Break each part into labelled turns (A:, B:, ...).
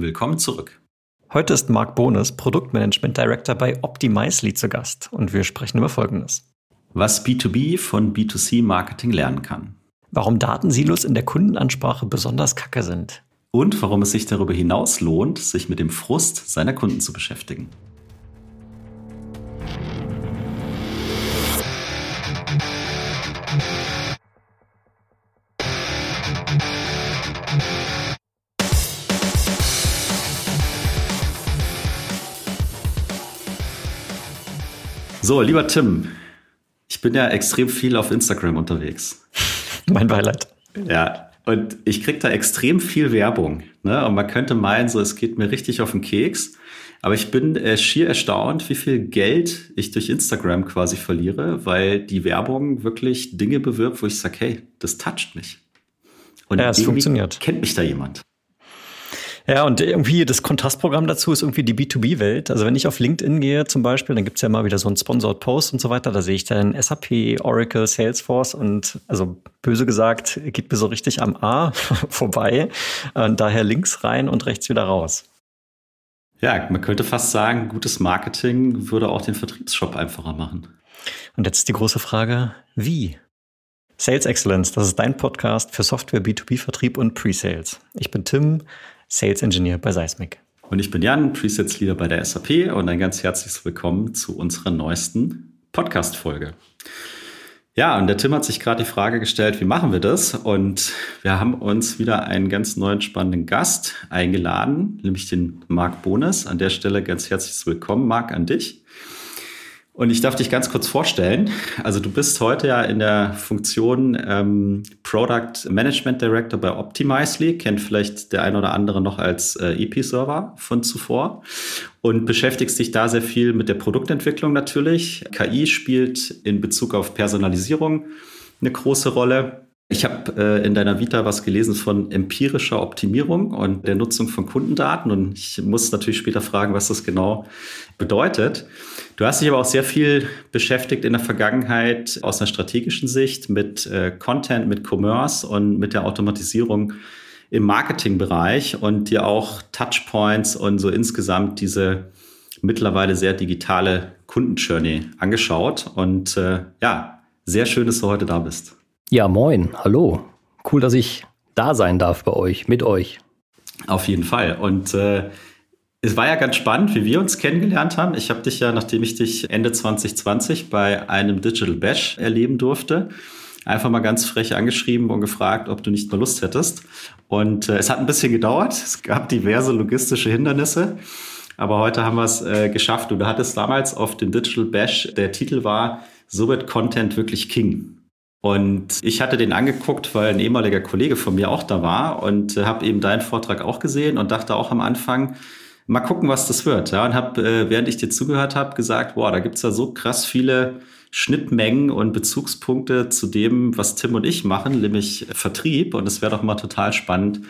A: Willkommen zurück.
B: Heute ist Marc Bones, Produktmanagement Director bei Optimizely zu Gast und wir sprechen über Folgendes.
A: Was B2B von B2C Marketing lernen kann.
B: Warum Datensilos in der Kundenansprache besonders kacke sind.
A: Und warum es sich darüber hinaus lohnt, sich mit dem Frust seiner Kunden zu beschäftigen. So, lieber Tim, ich bin ja extrem viel auf Instagram unterwegs.
B: mein Beileid.
A: Ja, und ich kriege da extrem viel Werbung. Ne? Und man könnte meinen, so es geht mir richtig auf den Keks. Aber ich bin äh, schier erstaunt, wie viel Geld ich durch Instagram quasi verliere, weil die Werbung wirklich Dinge bewirbt, wo ich sage, hey, das toucht mich.
B: Und ja, es funktioniert.
A: Kennt mich da jemand?
B: Ja, und irgendwie das Kontrastprogramm dazu ist irgendwie die B2B-Welt. Also wenn ich auf LinkedIn gehe zum Beispiel, dann gibt's ja mal wieder so einen Sponsored Post und so weiter. Da sehe ich dann SAP, Oracle, Salesforce und also böse gesagt, geht mir so richtig am A vorbei. Und daher links rein und rechts wieder raus.
A: Ja, man könnte fast sagen, gutes Marketing würde auch den Vertriebsshop einfacher machen.
B: Und jetzt die große Frage, wie? Sales Excellence, das ist dein Podcast für Software, B2B-Vertrieb und Pre-Sales. Ich bin Tim, Sales Engineer bei Seismic.
A: Und ich bin Jan, Presets Leader bei der SAP und ein ganz herzliches Willkommen zu unserer neuesten Podcast-Folge. Ja, und der Tim hat sich gerade die Frage gestellt, wie machen wir das? Und wir haben uns wieder einen ganz neuen spannenden Gast eingeladen, nämlich den Marc Bones. An der Stelle ganz herzliches Willkommen, Marc, an dich. Und ich darf dich ganz kurz vorstellen. Also du bist heute ja in der Funktion ähm, Product Management Director bei Optimizely, kennt vielleicht der ein oder andere noch als äh, EP-Server von zuvor und beschäftigst dich da sehr viel mit der Produktentwicklung natürlich. KI spielt in Bezug auf Personalisierung eine große Rolle. Ich habe äh, in deiner Vita was gelesen von empirischer Optimierung und der Nutzung von Kundendaten und ich muss natürlich später fragen, was das genau bedeutet. Du hast dich aber auch sehr viel beschäftigt in der Vergangenheit aus einer strategischen Sicht mit äh, Content, mit Commerce und mit der Automatisierung im Marketingbereich und dir auch Touchpoints und so insgesamt diese mittlerweile sehr digitale Kundenjourney angeschaut. Und äh, ja, sehr schön, dass du heute da bist.
C: Ja, moin, hallo. Cool, dass ich da sein darf bei euch, mit euch.
A: Auf jeden Fall. Und äh, es war ja ganz spannend, wie wir uns kennengelernt haben. Ich habe dich ja, nachdem ich dich Ende 2020 bei einem Digital Bash erleben durfte, einfach mal ganz frech angeschrieben und gefragt, ob du nicht mal Lust hättest. Und äh, es hat ein bisschen gedauert. Es gab diverse logistische Hindernisse. Aber heute haben wir es äh, geschafft. Du hattest damals auf dem Digital Bash, der Titel war, so wird Content wirklich King. Und ich hatte den angeguckt, weil ein ehemaliger Kollege von mir auch da war und äh, habe eben deinen Vortrag auch gesehen und dachte auch am Anfang, mal gucken, was das wird. Ja, und habe, äh, während ich dir zugehört habe, gesagt, boah, da gibt's ja so krass viele Schnittmengen und Bezugspunkte zu dem, was Tim und ich machen, nämlich Vertrieb. Und es wäre doch mal total spannend,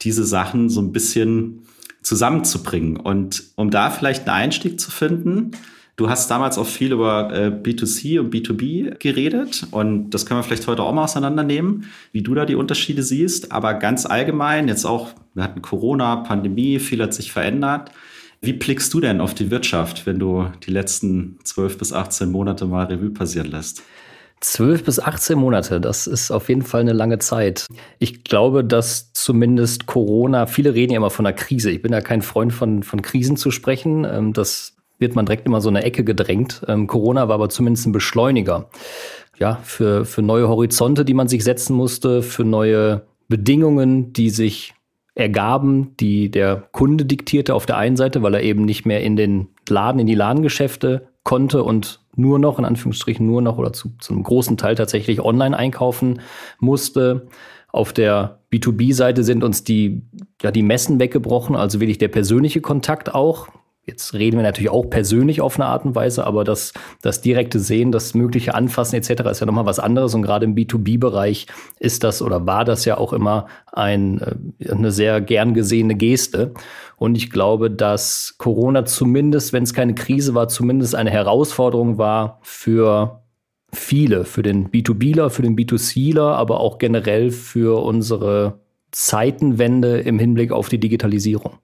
A: diese Sachen so ein bisschen zusammenzubringen. Und um da vielleicht einen Einstieg zu finden, Du hast damals auch viel über äh, B2C und B2B geredet und das können wir vielleicht heute auch mal auseinandernehmen, wie du da die Unterschiede siehst. Aber ganz allgemein, jetzt auch, wir hatten Corona, Pandemie, viel hat sich verändert. Wie blickst du denn auf die Wirtschaft, wenn du die letzten 12 bis 18 Monate mal Revue passieren lässt?
C: 12 bis 18 Monate, das ist auf jeden Fall eine lange Zeit. Ich glaube, dass zumindest Corona, viele reden ja immer von einer Krise. Ich bin ja kein Freund von, von Krisen zu sprechen. Ähm, das wird man direkt immer so eine Ecke gedrängt. Ähm, Corona war aber zumindest ein Beschleuniger. Ja, für, für neue Horizonte, die man sich setzen musste, für neue Bedingungen, die sich ergaben, die der Kunde diktierte auf der einen Seite, weil er eben nicht mehr in den Laden, in die Ladengeschäfte konnte und nur noch, in Anführungsstrichen nur noch oder zu, zu einem großen Teil tatsächlich online einkaufen musste. Auf der B2B-Seite sind uns die, ja, die Messen weggebrochen, also wirklich der persönliche Kontakt auch. Jetzt reden wir natürlich auch persönlich auf eine Art und Weise, aber das, das direkte Sehen, das mögliche Anfassen etc. ist ja nochmal was anderes. Und gerade im B2B-Bereich ist das oder war das ja auch immer ein, äh, eine sehr gern gesehene Geste. Und ich glaube, dass Corona zumindest, wenn es keine Krise war, zumindest eine Herausforderung war für viele, für den B2Bler, für den B2Cler, aber auch generell für unsere Zeitenwende im Hinblick auf die Digitalisierung.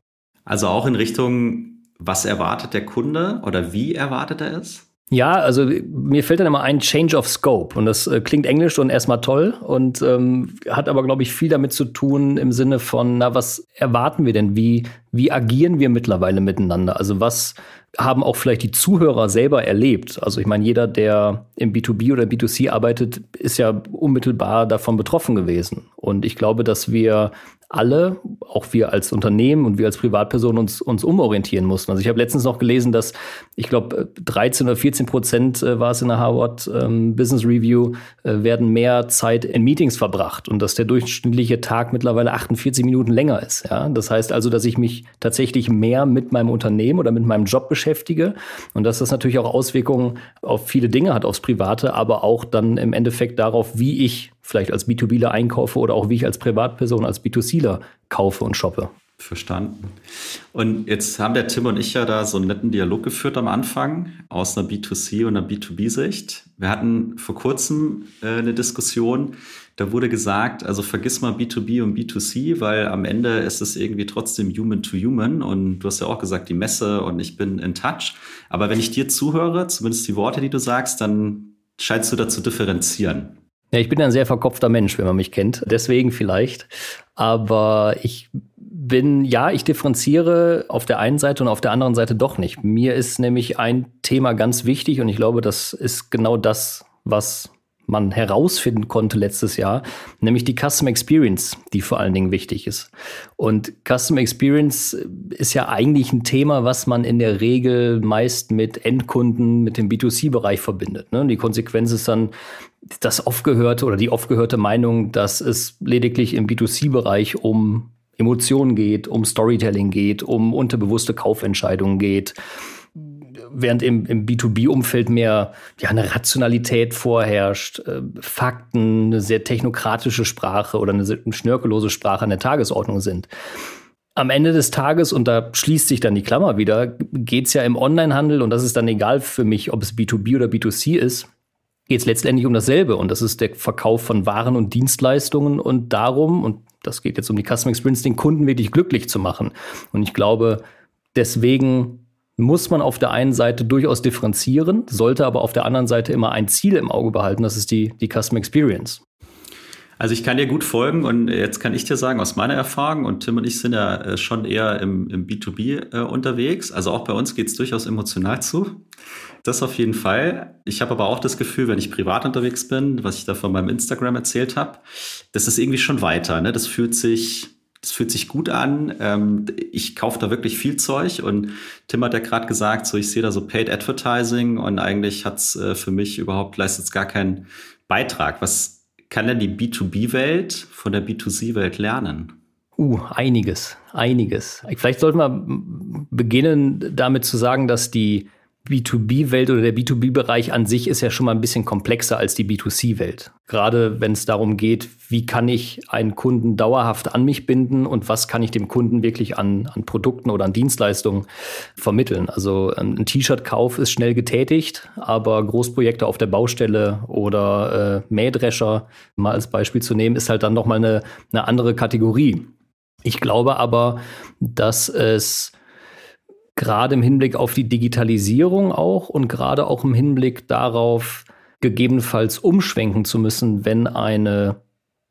A: Also auch in Richtung, was erwartet der Kunde oder wie erwartet er es?
C: Ja, also mir fällt dann immer ein Change of Scope und das äh, klingt englisch und erstmal toll und ähm, hat aber, glaube ich, viel damit zu tun im Sinne von, na, was erwarten wir denn? Wie, wie agieren wir mittlerweile miteinander? Also was haben auch vielleicht die Zuhörer selber erlebt? Also ich meine, jeder, der im B2B oder B2C arbeitet, ist ja unmittelbar davon betroffen gewesen. Und ich glaube, dass wir alle, auch wir als Unternehmen und wir als Privatpersonen uns, uns umorientieren mussten. Also ich habe letztens noch gelesen, dass ich glaube 13 oder 14 Prozent äh, war es in der Harvard ähm, Business Review, äh, werden mehr Zeit in Meetings verbracht und dass der durchschnittliche Tag mittlerweile 48 Minuten länger ist. Ja? Das heißt also, dass ich mich tatsächlich mehr mit meinem Unternehmen oder mit meinem Job beschäftige und dass das natürlich auch Auswirkungen auf viele Dinge hat, aufs Private, aber auch dann im Endeffekt darauf, wie ich vielleicht als B2Bler einkaufe oder auch wie ich als Privatperson, als B2Cler kaufe und shoppe.
A: Verstanden. Und jetzt haben der Tim und ich ja da so einen netten Dialog geführt am Anfang aus einer B2C und einer B2B-Sicht. Wir hatten vor kurzem äh, eine Diskussion, da wurde gesagt, also vergiss mal B2B und B2C, weil am Ende ist es irgendwie trotzdem human to human. Und du hast ja auch gesagt, die Messe und ich bin in touch. Aber wenn ich dir zuhöre, zumindest die Worte, die du sagst, dann scheinst du da zu differenzieren.
C: Ja, ich bin ein sehr verkopfter Mensch, wenn man mich kennt. Deswegen vielleicht. Aber ich bin, ja, ich differenziere auf der einen Seite und auf der anderen Seite doch nicht. Mir ist nämlich ein Thema ganz wichtig und ich glaube, das ist genau das, was man herausfinden konnte letztes Jahr, nämlich die Custom Experience, die vor allen Dingen wichtig ist. Und Custom Experience ist ja eigentlich ein Thema, was man in der Regel meist mit Endkunden, mit dem B2C-Bereich verbindet. Ne? Die Konsequenz ist dann das oft gehörte oder die oft gehörte Meinung, dass es lediglich im B2C-Bereich um Emotionen geht, um Storytelling geht, um unterbewusste Kaufentscheidungen geht während im, im B2B-Umfeld mehr ja, eine Rationalität vorherrscht, äh, Fakten, eine sehr technokratische Sprache oder eine, eine schnörkellose Sprache an der Tagesordnung sind. Am Ende des Tages, und da schließt sich dann die Klammer wieder, geht es ja im Onlinehandel, und das ist dann egal für mich, ob es B2B oder B2C ist, geht es letztendlich um dasselbe. Und das ist der Verkauf von Waren und Dienstleistungen und darum, und das geht jetzt um die Customer Experience, den Kunden wirklich glücklich zu machen. Und ich glaube, deswegen muss man auf der einen Seite durchaus differenzieren, sollte aber auf der anderen Seite immer ein Ziel im Auge behalten, das ist die, die Custom Experience.
A: Also ich kann dir gut folgen und jetzt kann ich dir sagen, aus meiner Erfahrung, und Tim und ich sind ja äh, schon eher im, im B2B äh, unterwegs, also auch bei uns geht es durchaus emotional zu. Das auf jeden Fall. Ich habe aber auch das Gefühl, wenn ich privat unterwegs bin, was ich da von meinem Instagram erzählt habe, das ist irgendwie schon weiter. Ne? Das fühlt sich das fühlt sich gut an. Ähm, ich kaufe da wirklich viel Zeug und Tim hat ja gerade gesagt, so ich sehe da so Paid Advertising und eigentlich hat's äh, für mich überhaupt leistet gar keinen Beitrag. Was kann denn die B2B-Welt von der B2C-Welt lernen?
C: Uh, einiges, einiges. Vielleicht sollten wir beginnen damit zu sagen, dass die B2B-Welt oder der B2B-Bereich an sich ist ja schon mal ein bisschen komplexer als die B2C-Welt. Gerade wenn es darum geht, wie kann ich einen Kunden dauerhaft an mich binden und was kann ich dem Kunden wirklich an, an Produkten oder an Dienstleistungen vermitteln. Also ähm, ein T-Shirt-Kauf ist schnell getätigt, aber Großprojekte auf der Baustelle oder äh, Mähdrescher, mal als Beispiel zu nehmen, ist halt dann nochmal eine, eine andere Kategorie. Ich glaube aber, dass es gerade im Hinblick auf die Digitalisierung auch und gerade auch im Hinblick darauf, gegebenenfalls umschwenken zu müssen, wenn eine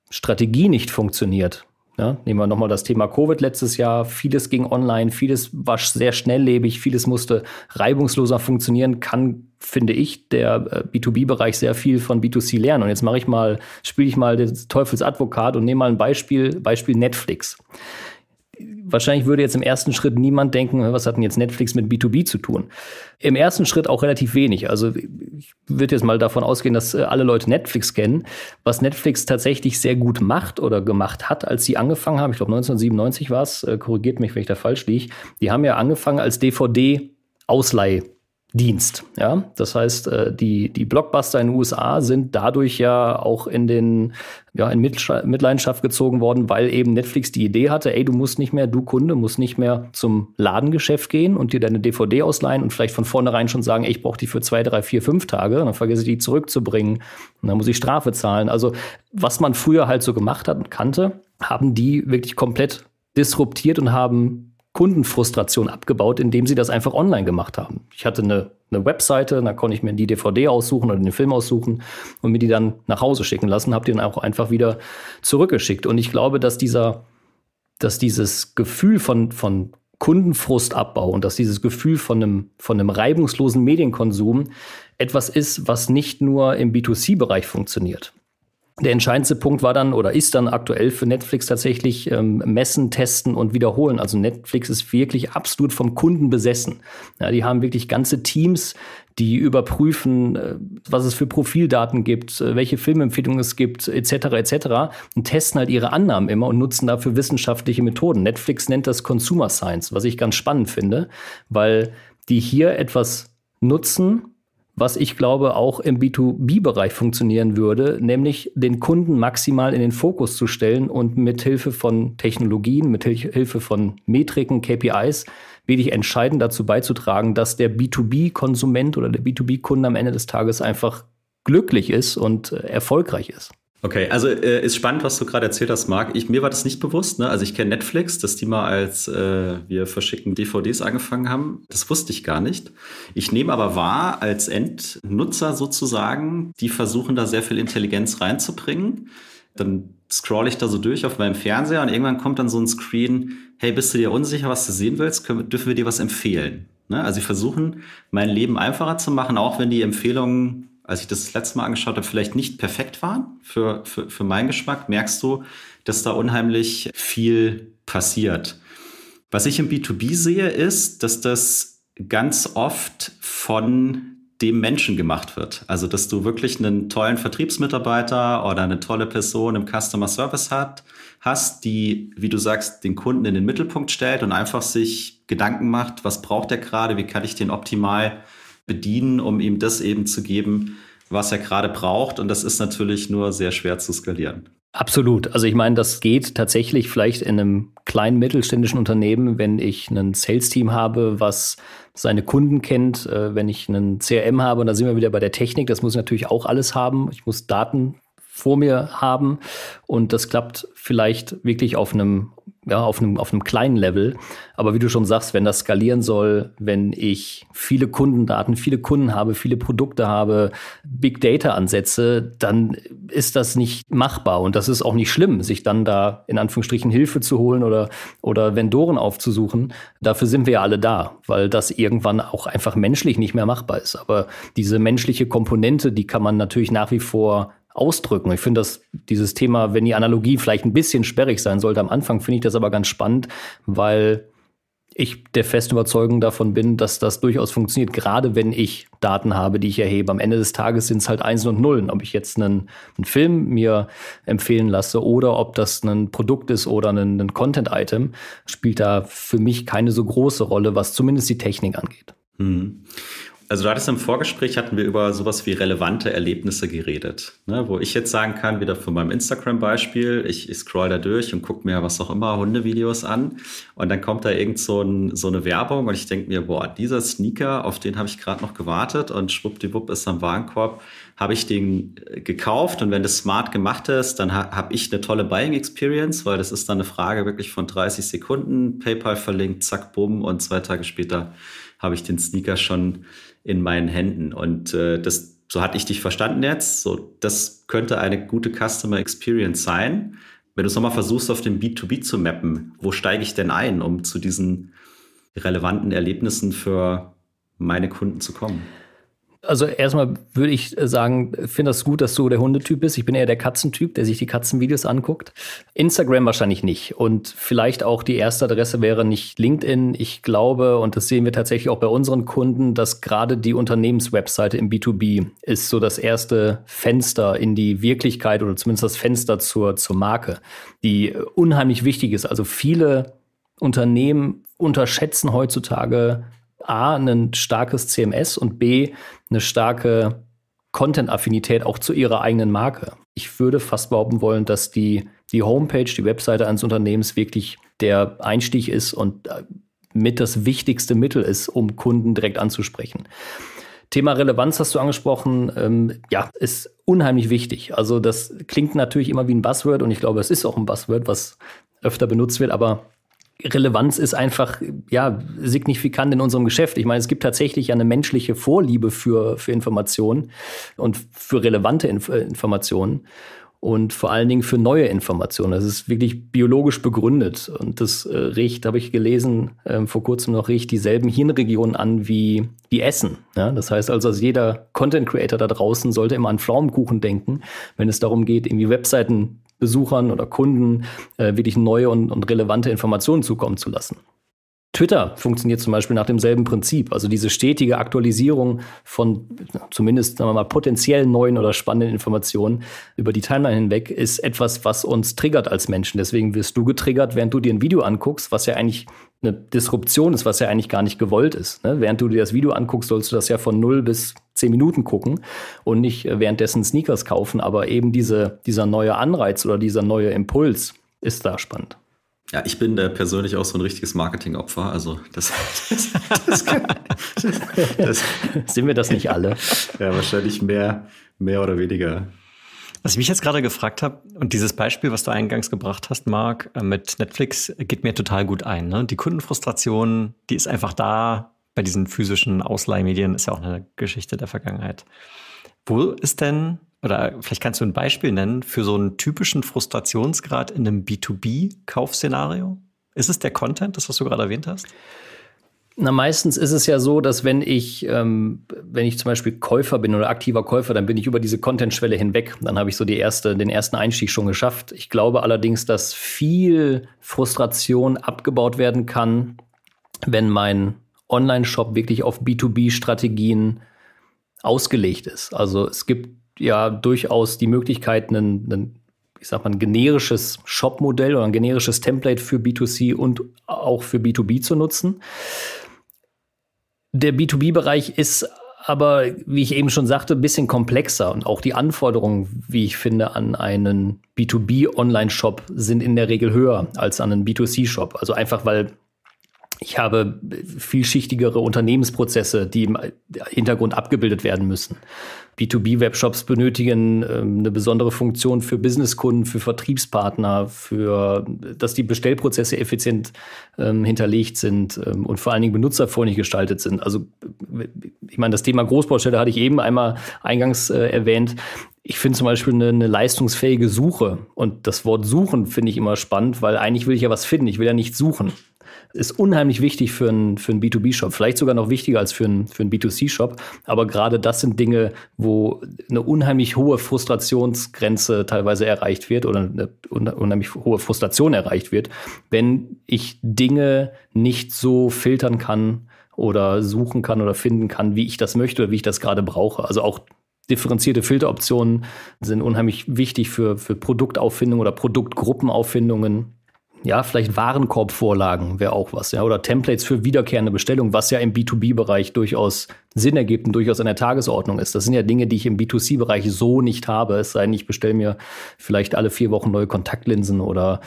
C: Strategie nicht funktioniert. Ja, nehmen wir nochmal das Thema Covid letztes Jahr. Vieles ging online, vieles war sehr schnelllebig, vieles musste reibungsloser funktionieren. Kann, finde ich, der äh, B2B-Bereich sehr viel von B2C lernen. Und jetzt mache ich mal, spiele ich mal den Teufelsadvokat und nehme mal ein Beispiel, Beispiel Netflix wahrscheinlich würde jetzt im ersten Schritt niemand denken, was hat denn jetzt Netflix mit B2B zu tun? Im ersten Schritt auch relativ wenig. Also ich würde jetzt mal davon ausgehen, dass äh, alle Leute Netflix kennen. Was Netflix tatsächlich sehr gut macht oder gemacht hat, als sie angefangen haben, ich glaube 1997 war es, korrigiert mich, wenn ich da falsch liege, die haben ja angefangen als DVD-Ausleih Dienst. Ja, das heißt, äh, die, die Blockbuster in den USA sind dadurch ja auch in den, ja, in Mitleidenschaft gezogen worden, weil eben Netflix die Idee hatte, ey, du musst nicht mehr, du Kunde, musst nicht mehr zum Ladengeschäft gehen und dir deine DVD ausleihen und vielleicht von vornherein schon sagen, ey, ich brauche die für zwei, drei, vier, fünf Tage, dann vergesse ich die zurückzubringen und dann muss ich Strafe zahlen. Also, was man früher halt so gemacht hat und kannte, haben die wirklich komplett disruptiert und haben Kundenfrustration abgebaut, indem sie das einfach online gemacht haben. Ich hatte eine, eine Webseite, da konnte ich mir die DVD aussuchen oder den Film aussuchen und mir die dann nach Hause schicken lassen, habe die dann auch einfach wieder zurückgeschickt. Und ich glaube, dass dieser, dass dieses Gefühl von, von Kundenfrustabbau und dass dieses Gefühl von einem, von einem reibungslosen Medienkonsum etwas ist, was nicht nur im B2C-Bereich funktioniert. Der entscheidendste Punkt war dann oder ist dann aktuell für Netflix tatsächlich ähm, messen, testen und wiederholen. Also Netflix ist wirklich absolut vom Kunden besessen. Ja, die haben wirklich ganze Teams, die überprüfen, äh, was es für Profildaten gibt, äh, welche Filmempfehlungen es gibt, etc. etc. und testen halt ihre Annahmen immer und nutzen dafür wissenschaftliche Methoden. Netflix nennt das Consumer Science, was ich ganz spannend finde, weil die hier etwas nutzen, was ich glaube auch im B2B-Bereich funktionieren würde, nämlich den Kunden maximal in den Fokus zu stellen und mit Hilfe von Technologien, mit Hilfe von Metriken, KPIs wirklich entscheidend dazu beizutragen, dass der B2B-Konsument oder der B2B-Kunde am Ende des Tages einfach glücklich ist und äh, erfolgreich ist.
A: Okay, also äh, ist spannend, was du gerade erzählt hast, Marc. Ich, mir war das nicht bewusst. Ne? Also ich kenne Netflix, dass die mal als äh, wir verschicken DVDs angefangen haben. Das wusste ich gar nicht. Ich nehme aber wahr, als Endnutzer sozusagen, die versuchen da sehr viel Intelligenz reinzubringen. Dann scroll ich da so durch auf meinem Fernseher und irgendwann kommt dann so ein Screen, hey, bist du dir unsicher, was du sehen willst? Können, dürfen wir dir was empfehlen? Ne? Also sie versuchen, mein Leben einfacher zu machen, auch wenn die Empfehlungen als ich das, das letzte Mal angeschaut habe, vielleicht nicht perfekt waren für, für, für meinen Geschmack, merkst du, dass da unheimlich viel passiert. Was ich im B2B sehe, ist, dass das ganz oft von dem Menschen gemacht wird. Also, dass du wirklich einen tollen Vertriebsmitarbeiter oder eine tolle Person im Customer Service hat, hast, die, wie du sagst, den Kunden in den Mittelpunkt stellt und einfach sich Gedanken macht, was braucht er gerade, wie kann ich den optimal bedienen, um ihm das eben zu geben, was er gerade braucht. Und das ist natürlich nur sehr schwer zu skalieren.
C: Absolut. Also ich meine, das geht tatsächlich vielleicht in einem kleinen mittelständischen Unternehmen, wenn ich ein Sales-Team habe, was seine Kunden kennt, äh, wenn ich einen CRM habe, und da sind wir wieder bei der Technik, das muss ich natürlich auch alles haben. Ich muss Daten vor mir haben. Und das klappt vielleicht wirklich auf einem, ja, auf einem, auf einem kleinen Level. Aber wie du schon sagst, wenn das skalieren soll, wenn ich viele Kundendaten, viele Kunden habe, viele Produkte habe, Big Data Ansätze, dann ist das nicht machbar. Und das ist auch nicht schlimm, sich dann da in Anführungsstrichen Hilfe zu holen oder, oder Vendoren aufzusuchen. Dafür sind wir ja alle da, weil das irgendwann auch einfach menschlich nicht mehr machbar ist. Aber diese menschliche Komponente, die kann man natürlich nach wie vor ausdrücken. Ich finde dass dieses Thema, wenn die Analogie vielleicht ein bisschen sperrig sein sollte am Anfang, finde ich das aber ganz spannend, weil ich der festen Überzeugung davon bin, dass das durchaus funktioniert, gerade wenn ich Daten habe, die ich erhebe. Am Ende des Tages sind es halt Einsen und Nullen. Ob ich jetzt einen, einen, Film mir empfehlen lasse oder ob das ein Produkt ist oder ein, ein Content-Item, spielt da für mich keine so große Rolle, was zumindest die Technik angeht.
A: Hm. Also du hattest im Vorgespräch, hatten wir über sowas wie relevante Erlebnisse geredet, ne? wo ich jetzt sagen kann, wieder von meinem Instagram-Beispiel, ich, ich scroll da durch und gucke mir was auch immer, Hundevideos an. Und dann kommt da irgend so, ein, so eine Werbung und ich denke mir, boah, dieser Sneaker, auf den habe ich gerade noch gewartet und schwuppdiwupp ist am Warenkorb, habe ich den äh, gekauft und wenn das smart gemacht ist, dann ha habe ich eine tolle Buying Experience, weil das ist dann eine Frage wirklich von 30 Sekunden, PayPal verlinkt, zack, bumm und zwei Tage später habe ich den Sneaker schon in meinen Händen. Und äh, das, so hatte ich dich verstanden jetzt. So, das könnte eine gute Customer Experience sein. Wenn du es nochmal versuchst, auf den B2B zu mappen, wo steige ich denn ein, um zu diesen relevanten Erlebnissen für meine Kunden zu kommen?
C: Also erstmal würde ich sagen, finde das gut, dass du der Hundetyp bist. Ich bin eher der Katzentyp, der sich die Katzenvideos anguckt. Instagram wahrscheinlich nicht. Und vielleicht auch die erste Adresse wäre nicht LinkedIn. Ich glaube, und das sehen wir tatsächlich auch bei unseren Kunden, dass gerade die Unternehmenswebseite im B2B ist so das erste Fenster in die Wirklichkeit oder zumindest das Fenster zur, zur Marke, die unheimlich wichtig ist. Also viele Unternehmen unterschätzen heutzutage A, ein starkes CMS und B, eine starke Content-Affinität auch zu ihrer eigenen Marke. Ich würde fast behaupten wollen, dass die, die Homepage, die Webseite eines Unternehmens wirklich der Einstieg ist und äh, mit das wichtigste Mittel ist, um Kunden direkt anzusprechen. Thema Relevanz hast du angesprochen. Ähm, ja, ist unheimlich wichtig. Also das klingt natürlich immer wie ein Buzzword und ich glaube, es ist auch ein Buzzword, was öfter benutzt wird, aber Relevanz ist einfach ja signifikant in unserem Geschäft. Ich meine, es gibt tatsächlich eine menschliche Vorliebe für, für Informationen und für relevante Inf äh, Informationen und vor allen Dingen für neue Informationen. Das ist wirklich biologisch begründet und das äh, riecht, habe ich gelesen, äh, vor kurzem noch riecht dieselben Hirnregionen an wie, wie Essen. Ja? Das heißt also, jeder Content Creator da draußen sollte immer an Pflaumenkuchen denken, wenn es darum geht, irgendwie Webseiten Besuchern oder Kunden äh, wirklich neue und, und relevante Informationen zukommen zu lassen. Twitter funktioniert zum Beispiel nach demselben Prinzip. Also diese stetige Aktualisierung von zumindest sagen wir mal, potenziell neuen oder spannenden Informationen über die Timeline hinweg ist etwas, was uns triggert als Menschen. Deswegen wirst du getriggert, während du dir ein Video anguckst, was ja eigentlich eine Disruption ist, was ja eigentlich gar nicht gewollt ist. Ne? Während du dir das Video anguckst, sollst du das ja von 0 bis 10 Minuten gucken und nicht äh, währenddessen Sneakers kaufen. Aber eben diese, dieser neue Anreiz oder dieser neue Impuls ist da spannend.
A: Ja, ich bin da persönlich auch so ein richtiges Marketingopfer. Also das, das, das,
C: das sind wir das nicht alle.
A: Ja, wahrscheinlich mehr, mehr oder weniger.
B: Was ich mich jetzt gerade gefragt habe, und dieses Beispiel, was du eingangs gebracht hast, Marc, äh, mit Netflix, geht mir total gut ein. Ne? Die Kundenfrustration, die ist einfach da. Bei diesen physischen Ausleihmedien ist ja auch eine Geschichte der Vergangenheit. Wo ist denn oder vielleicht kannst du ein Beispiel nennen für so einen typischen Frustrationsgrad in einem B2B-Kaufszenario? Ist es der Content, das was du gerade erwähnt hast?
C: Na, meistens ist es ja so, dass wenn ich, ähm, wenn ich zum Beispiel Käufer bin oder aktiver Käufer, dann bin ich über diese Content-Schwelle hinweg. Dann habe ich so die erste, den ersten Einstieg schon geschafft. Ich glaube allerdings, dass viel Frustration abgebaut werden kann, wenn mein Online-Shop wirklich auf B2B-Strategien ausgelegt ist. Also es gibt ja durchaus die Möglichkeit, einen, einen ich sag mal, ein generisches Shop-Modell oder ein generisches Template für B2C und auch für B2B zu nutzen. Der B2B-Bereich ist aber, wie ich eben schon sagte, ein bisschen komplexer und auch die Anforderungen, wie ich finde, an einen B2B-Online-Shop sind in der Regel höher als an einen B2C-Shop. Also einfach, weil ich habe vielschichtigere Unternehmensprozesse, die im Hintergrund abgebildet werden müssen. B2B-Webshops benötigen ähm, eine besondere Funktion für Businesskunden, für Vertriebspartner, für, dass die Bestellprozesse effizient ähm, hinterlegt sind ähm, und vor allen Dingen benutzerfreundlich gestaltet sind. Also, ich meine, das Thema Großbaustelle hatte ich eben einmal eingangs äh, erwähnt. Ich finde zum Beispiel eine, eine, leistungsfähige Suche. Und das Wort suchen finde ich immer spannend, weil eigentlich will ich ja was finden. Ich will ja nicht suchen ist unheimlich wichtig für einen, für einen B2B-Shop. Vielleicht sogar noch wichtiger als für einen, für einen B2C-Shop. Aber gerade das sind Dinge, wo eine unheimlich hohe Frustrationsgrenze teilweise erreicht wird oder eine unheimlich hohe Frustration erreicht wird, wenn ich Dinge nicht so filtern kann oder suchen kann oder finden kann, wie ich das möchte oder wie ich das gerade brauche. Also auch differenzierte Filteroptionen sind unheimlich wichtig für, für Produktauffindung oder Produktgruppenauffindungen ja, vielleicht Warenkorbvorlagen wäre auch was, ja, oder Templates für wiederkehrende Bestellungen, was ja im B2B-Bereich durchaus Sinn ergibt und durchaus an der Tagesordnung ist. Das sind ja Dinge, die ich im B2C-Bereich so nicht habe. Es sei denn, ich bestelle mir vielleicht alle vier Wochen neue Kontaktlinsen oder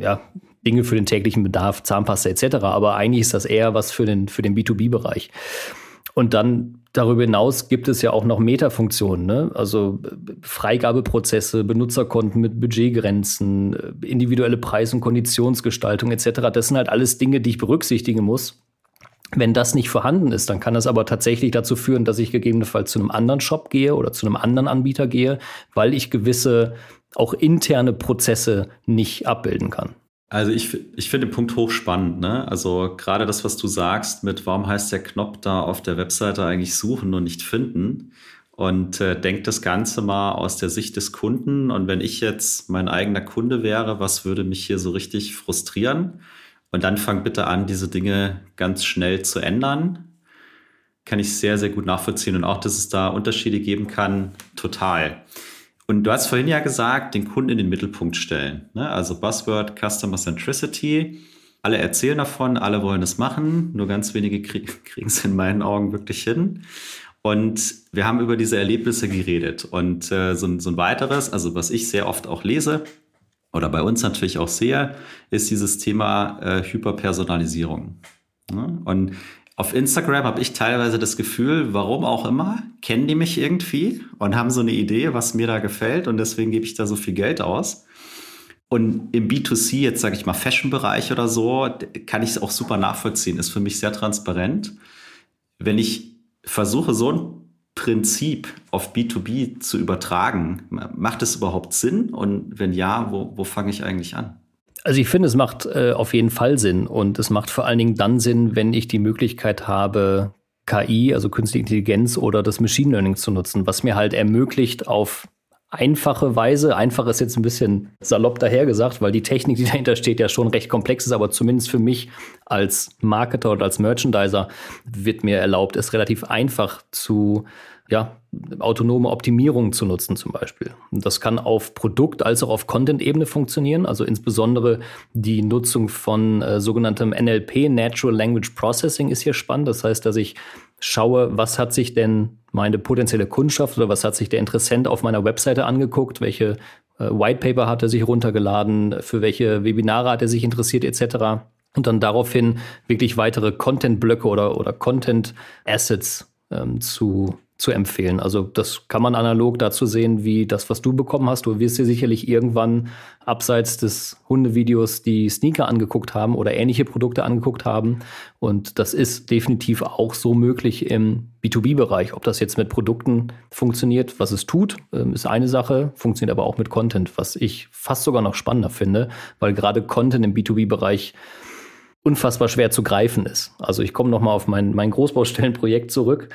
C: ja, Dinge für den täglichen Bedarf, Zahnpasta etc. Aber eigentlich ist das eher was für den, für den B2B-Bereich. Und dann darüber hinaus gibt es ja auch noch Metafunktionen, ne? also Freigabeprozesse, Benutzerkonten mit Budgetgrenzen, individuelle Preis- und Konditionsgestaltung etc. Das sind halt alles Dinge, die ich berücksichtigen muss. Wenn das nicht vorhanden ist, dann kann das aber tatsächlich dazu führen, dass ich gegebenenfalls zu einem anderen Shop gehe oder zu einem anderen Anbieter gehe, weil ich gewisse auch interne Prozesse nicht abbilden kann.
A: Also ich, ich finde den Punkt hochspannend. Ne? Also gerade das, was du sagst mit, warum heißt der Knopf da auf der Webseite eigentlich suchen und nicht finden? Und äh, denkt das Ganze mal aus der Sicht des Kunden. Und wenn ich jetzt mein eigener Kunde wäre, was würde mich hier so richtig frustrieren? Und dann fang bitte an, diese Dinge ganz schnell zu ändern. Kann ich sehr, sehr gut nachvollziehen. Und auch, dass es da Unterschiede geben kann, total. Und du hast vorhin ja gesagt, den Kunden in den Mittelpunkt stellen. Ne? Also Buzzword Customer Centricity. Alle erzählen davon, alle wollen es machen, nur ganz wenige kriegen es in meinen Augen wirklich hin. Und wir haben über diese Erlebnisse geredet. Und äh, so, so ein weiteres, also was ich sehr oft auch lese oder bei uns natürlich auch sehe, ist dieses Thema äh, Hyperpersonalisierung. Ne? Und auf Instagram habe ich teilweise das Gefühl, warum auch immer, kennen die mich irgendwie und haben so eine Idee, was mir da gefällt und deswegen gebe ich da so viel Geld aus. Und im B2C, jetzt sage ich mal Fashion-Bereich oder so, kann ich es auch super nachvollziehen. Ist für mich sehr transparent. Wenn ich versuche, so ein Prinzip auf B2B zu übertragen, macht es überhaupt Sinn? Und wenn ja, wo, wo fange ich eigentlich an?
C: Also ich finde, es macht äh, auf jeden Fall Sinn. Und es macht vor allen Dingen dann Sinn, wenn ich die Möglichkeit habe, KI, also künstliche Intelligenz oder das Machine Learning zu nutzen, was mir halt ermöglicht, auf einfache Weise, einfach ist jetzt ein bisschen salopp dahergesagt, weil die Technik, die dahinter steht, ja schon recht komplex ist, aber zumindest für mich als Marketer oder als Merchandiser wird mir erlaubt, es relativ einfach zu ja, autonome Optimierung zu nutzen zum Beispiel. Das kann auf Produkt- als auch auf Content-Ebene funktionieren. Also insbesondere die Nutzung von äh, sogenanntem NLP, Natural Language Processing, ist hier spannend. Das heißt, dass ich schaue, was hat sich denn meine potenzielle Kundschaft oder was hat sich der Interessent auf meiner Webseite angeguckt, welche äh, Whitepaper hat er sich runtergeladen, für welche Webinare hat er sich interessiert etc. Und dann daraufhin wirklich weitere Content-Blöcke oder, oder Content-Assets ähm, zu zu empfehlen. Also das kann man analog dazu sehen, wie das, was du bekommen hast. Du wirst dir sicherlich irgendwann abseits des Hundevideos die Sneaker angeguckt haben oder ähnliche Produkte angeguckt haben. Und das ist definitiv auch so möglich im B2B-Bereich. Ob das jetzt mit Produkten funktioniert, was es tut, ähm, ist eine Sache, funktioniert aber auch mit Content, was ich fast sogar noch spannender finde, weil gerade Content im B2B-Bereich unfassbar schwer zu greifen ist. Also ich komme nochmal auf mein, mein Großbaustellenprojekt zurück.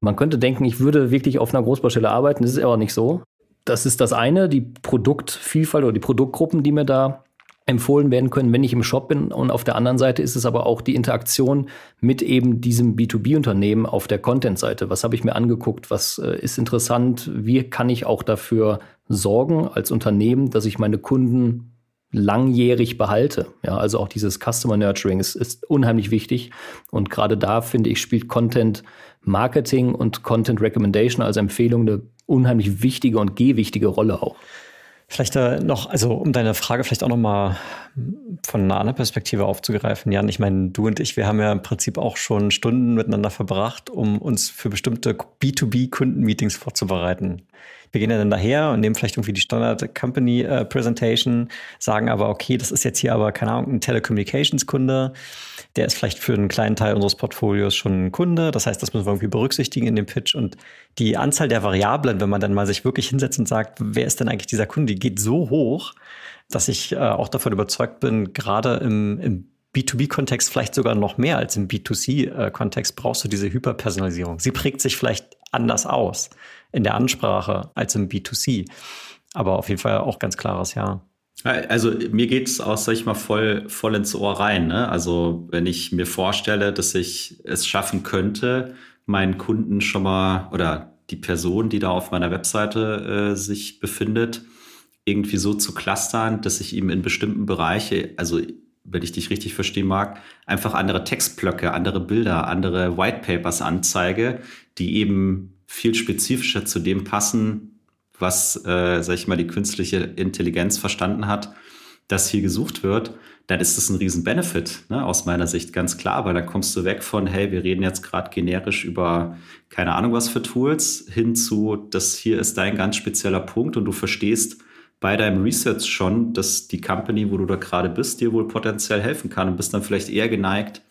C: Man könnte denken, ich würde wirklich auf einer Großbaustelle arbeiten, das ist aber nicht so. Das ist das eine, die Produktvielfalt oder die Produktgruppen, die mir da empfohlen werden können, wenn ich im Shop bin. Und auf der anderen Seite ist es aber auch die Interaktion mit eben diesem B2B-Unternehmen auf der Content-Seite. Was habe ich mir angeguckt? Was äh, ist interessant? Wie kann ich auch dafür sorgen als Unternehmen, dass ich meine Kunden langjährig behalte. Ja, also auch dieses Customer Nurturing ist, ist unheimlich wichtig. Und gerade da finde ich, spielt Content Marketing und Content Recommendation als Empfehlung eine unheimlich wichtige und gewichtige Rolle auch.
B: Vielleicht äh, noch, also um deine Frage vielleicht auch noch mal von einer anderen Perspektive aufzugreifen, Jan. Ich meine, du und ich, wir haben ja im Prinzip auch schon Stunden miteinander verbracht, um uns für bestimmte B2B-Kundenmeetings vorzubereiten wir gehen ja dann daher und nehmen vielleicht irgendwie die Standard Company äh, Presentation, sagen aber, okay, das ist jetzt hier aber, keine Ahnung, ein Telecommunications-Kunde, der ist vielleicht für einen kleinen Teil unseres Portfolios schon ein Kunde. Das heißt, das müssen wir irgendwie berücksichtigen in dem Pitch. Und die Anzahl der Variablen, wenn man dann mal sich wirklich hinsetzt und sagt, wer ist denn eigentlich dieser Kunde, die geht so hoch, dass ich äh, auch davon überzeugt bin, gerade im, im B2B-Kontext vielleicht sogar noch mehr als im B2C-Kontext brauchst du diese Hyperpersonalisierung. Sie prägt sich vielleicht anders aus in der Ansprache als im B2C. Aber auf jeden Fall auch ganz klares Ja.
A: Also mir geht es auch, sag ich mal, voll, voll ins Ohr rein. Ne? Also wenn ich mir vorstelle, dass ich es schaffen könnte, meinen Kunden schon mal oder die Person, die da auf meiner Webseite äh, sich befindet, irgendwie so zu clustern, dass ich ihm in bestimmten Bereiche, also wenn ich dich richtig verstehen mag, einfach andere Textblöcke, andere Bilder, andere Whitepapers anzeige, die eben viel spezifischer zu dem passen, was, äh, sag ich mal, die künstliche Intelligenz verstanden hat, dass hier gesucht wird, dann ist das ein riesen Benefit, ne, aus meiner Sicht ganz klar, weil dann kommst du weg von, hey, wir reden jetzt gerade generisch über keine Ahnung was für Tools, hin zu, das hier ist dein ganz spezieller Punkt und du verstehst bei deinem Research schon, dass die Company, wo du da gerade bist, dir wohl potenziell helfen kann und bist dann vielleicht eher geneigt,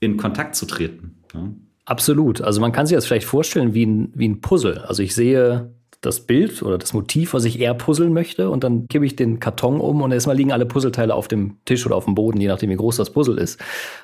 A: in Kontakt zu treten. Ne?
C: Absolut. Also man kann sich das vielleicht vorstellen wie ein, wie ein Puzzle. Also ich sehe das Bild oder das Motiv, was ich eher puzzeln möchte, und dann kippe ich den Karton um und erstmal liegen alle Puzzleteile auf dem Tisch oder auf dem Boden, je nachdem, wie groß das Puzzle ist.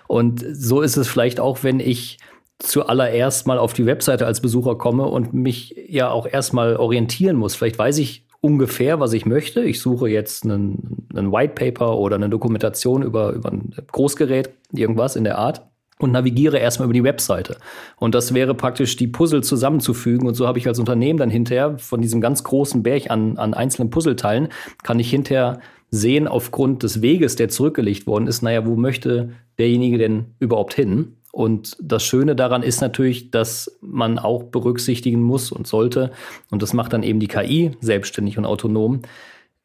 C: Und so ist es vielleicht auch, wenn ich zuallererst mal auf die Webseite als Besucher komme und mich ja auch erstmal orientieren muss. Vielleicht weiß ich ungefähr, was ich möchte. Ich suche jetzt einen, einen White Paper oder eine Dokumentation über, über ein Großgerät, irgendwas in der Art und navigiere erstmal über die Webseite. Und das wäre praktisch die Puzzle zusammenzufügen. Und so habe ich als Unternehmen dann hinterher von diesem ganz großen Berg an, an einzelnen Puzzleteilen, kann ich hinterher sehen, aufgrund des Weges, der zurückgelegt worden ist, naja, wo möchte derjenige denn überhaupt hin? Und das Schöne daran ist natürlich, dass man auch berücksichtigen muss und sollte, und das macht dann eben die KI selbstständig und autonom,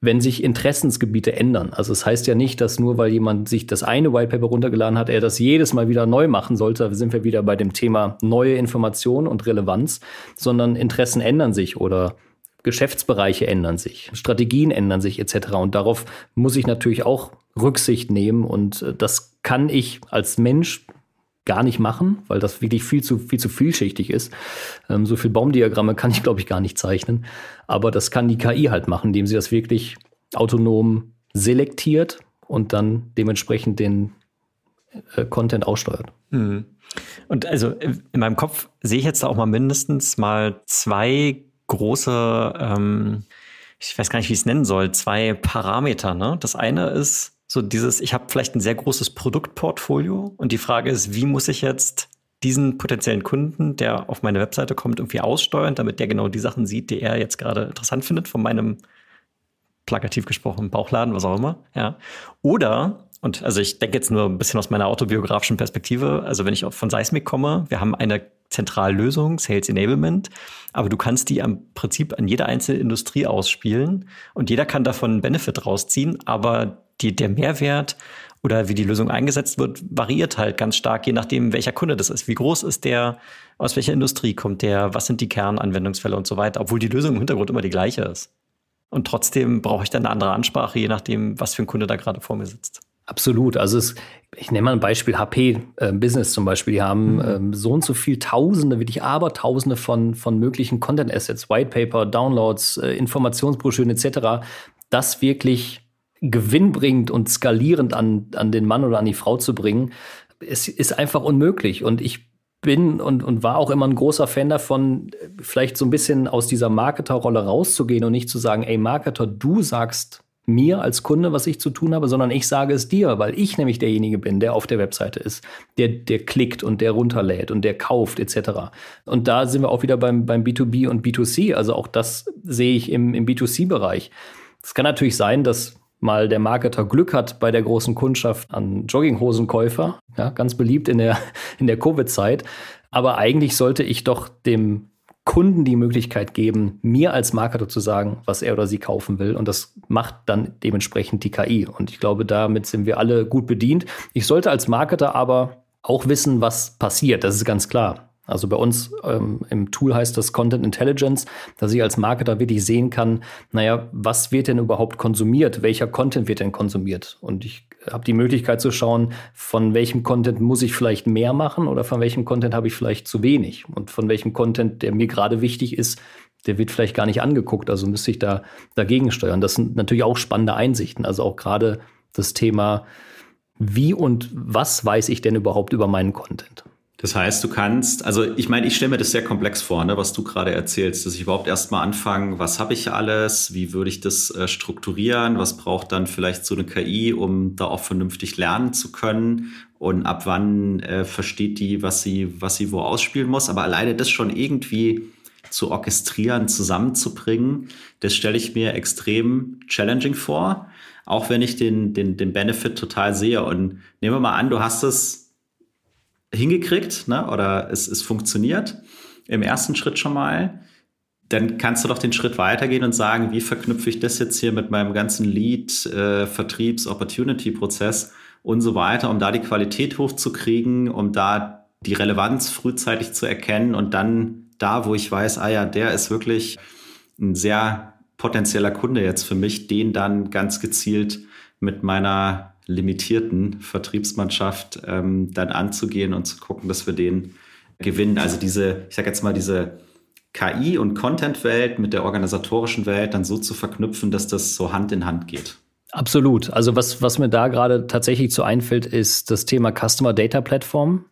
C: wenn sich Interessensgebiete ändern. Also es das heißt ja nicht, dass nur weil jemand sich das eine Whitepaper runtergeladen hat, er das jedes Mal wieder neu machen sollte. Da sind wir wieder bei dem Thema neue Informationen und Relevanz, sondern Interessen ändern sich oder Geschäftsbereiche ändern sich, Strategien ändern sich etc. Und darauf muss ich natürlich auch Rücksicht nehmen. Und äh, das kann ich als Mensch gar nicht machen, weil das wirklich viel zu, viel zu vielschichtig ist. Ähm, so viel Baumdiagramme kann ich, glaube ich, gar nicht zeichnen. Aber das kann die KI halt machen, indem sie das wirklich autonom selektiert und dann dementsprechend den äh, Content aussteuert. Mhm.
B: Und also in meinem Kopf sehe ich jetzt auch mal mindestens mal zwei große, ähm, ich weiß gar nicht, wie ich es nennen soll, zwei Parameter. Ne? Das eine ist so dieses, ich habe vielleicht ein sehr großes Produktportfolio und die Frage ist, wie muss ich jetzt diesen potenziellen Kunden, der auf meine Webseite kommt, irgendwie aussteuern, damit der genau die Sachen sieht, die er jetzt gerade interessant findet von meinem plakativ gesprochen Bauchladen, was auch immer. Ja. Oder und also ich denke jetzt nur ein bisschen aus meiner autobiografischen Perspektive. Also wenn ich von Seismic komme, wir haben eine zentrale Lösung, Sales Enablement, aber du kannst die am Prinzip an jeder einzelne Industrie ausspielen und jeder kann davon einen Benefit rausziehen, aber die, der Mehrwert oder wie die Lösung eingesetzt wird, variiert halt ganz stark, je nachdem, welcher Kunde das ist. Wie groß ist der, aus welcher Industrie kommt der, was sind die Kernanwendungsfälle und so weiter, obwohl die Lösung im Hintergrund immer die gleiche ist. Und trotzdem brauche ich dann eine andere Ansprache, je nachdem, was für ein Kunde da gerade vor mir sitzt.
C: Absolut. Also es, ich nehme mal ein Beispiel HP äh, Business zum Beispiel. Die haben mhm. ähm, so und so viel Tausende, wirklich Abertausende von, von möglichen Content Assets, White Paper, Downloads, äh, Informationsbroschüren etc., das wirklich gewinnbringend und skalierend an, an den Mann oder an die Frau zu bringen, es ist einfach unmöglich. Und ich bin und, und war auch immer ein großer Fan davon, vielleicht so ein bisschen aus dieser Marketerrolle rauszugehen und nicht zu sagen, ey Marketer, du sagst mir als Kunde, was ich zu tun habe, sondern ich sage es dir, weil ich nämlich derjenige bin, der auf der Webseite ist, der, der klickt und der runterlädt und der kauft etc. Und da sind wir auch wieder beim, beim B2B und B2C. Also auch das sehe ich im, im B2C-Bereich. Es kann natürlich sein, dass mal der Marketer Glück hat bei der großen Kundschaft an Jogginghosenkäufer, ja, ganz beliebt in der, in der Covid-Zeit. Aber eigentlich sollte ich doch dem Kunden die Möglichkeit geben, mir als Marketer zu sagen, was er oder sie kaufen will. Und das macht dann dementsprechend die KI. Und ich glaube, damit sind wir alle gut bedient. Ich sollte als Marketer aber auch wissen, was passiert. Das ist ganz klar. Also bei uns ähm, im Tool heißt das Content Intelligence, dass ich als Marketer wirklich sehen kann, naja, was wird denn überhaupt konsumiert? Welcher Content wird denn konsumiert? Und ich habe die Möglichkeit zu schauen, von welchem Content muss ich vielleicht mehr machen oder von welchem Content habe ich vielleicht zu wenig? Und von welchem Content, der mir gerade wichtig ist, der wird vielleicht gar nicht angeguckt. Also müsste ich da dagegen steuern. Das sind natürlich auch spannende Einsichten. Also auch gerade das Thema, wie und was weiß ich denn überhaupt über meinen Content?
A: Das heißt, du kannst, also ich meine, ich stelle mir das sehr komplex vor, ne, was du gerade erzählst, dass ich überhaupt erstmal anfange, was habe ich alles, wie würde ich das äh, strukturieren, was braucht dann vielleicht so eine KI, um da auch vernünftig lernen zu können und ab wann äh, versteht die, was sie, was sie wo ausspielen muss. Aber alleine das schon irgendwie zu orchestrieren, zusammenzubringen, das stelle ich mir extrem challenging vor, auch wenn ich den, den, den Benefit total sehe. Und nehmen wir mal an, du hast es hingekriegt ne? oder es, es funktioniert im ersten Schritt schon mal, dann kannst du doch den Schritt weitergehen und sagen, wie verknüpfe ich das jetzt hier mit meinem ganzen Lead, äh, und so weiter, um da die Qualität hochzukriegen, um da die Relevanz frühzeitig zu erkennen und dann da, wo ich weiß, ah ja, der ist wirklich ein sehr potenzieller Kunde jetzt für mich, den dann ganz gezielt mit meiner limitierten Vertriebsmannschaft ähm, dann anzugehen und zu gucken, dass wir den gewinnen. Also diese, ich sage jetzt mal, diese KI- und Content-Welt mit der organisatorischen Welt dann so zu verknüpfen, dass das so Hand in Hand geht.
C: Absolut. Also was, was mir da gerade tatsächlich zu einfällt, ist das Thema Customer Data Platform,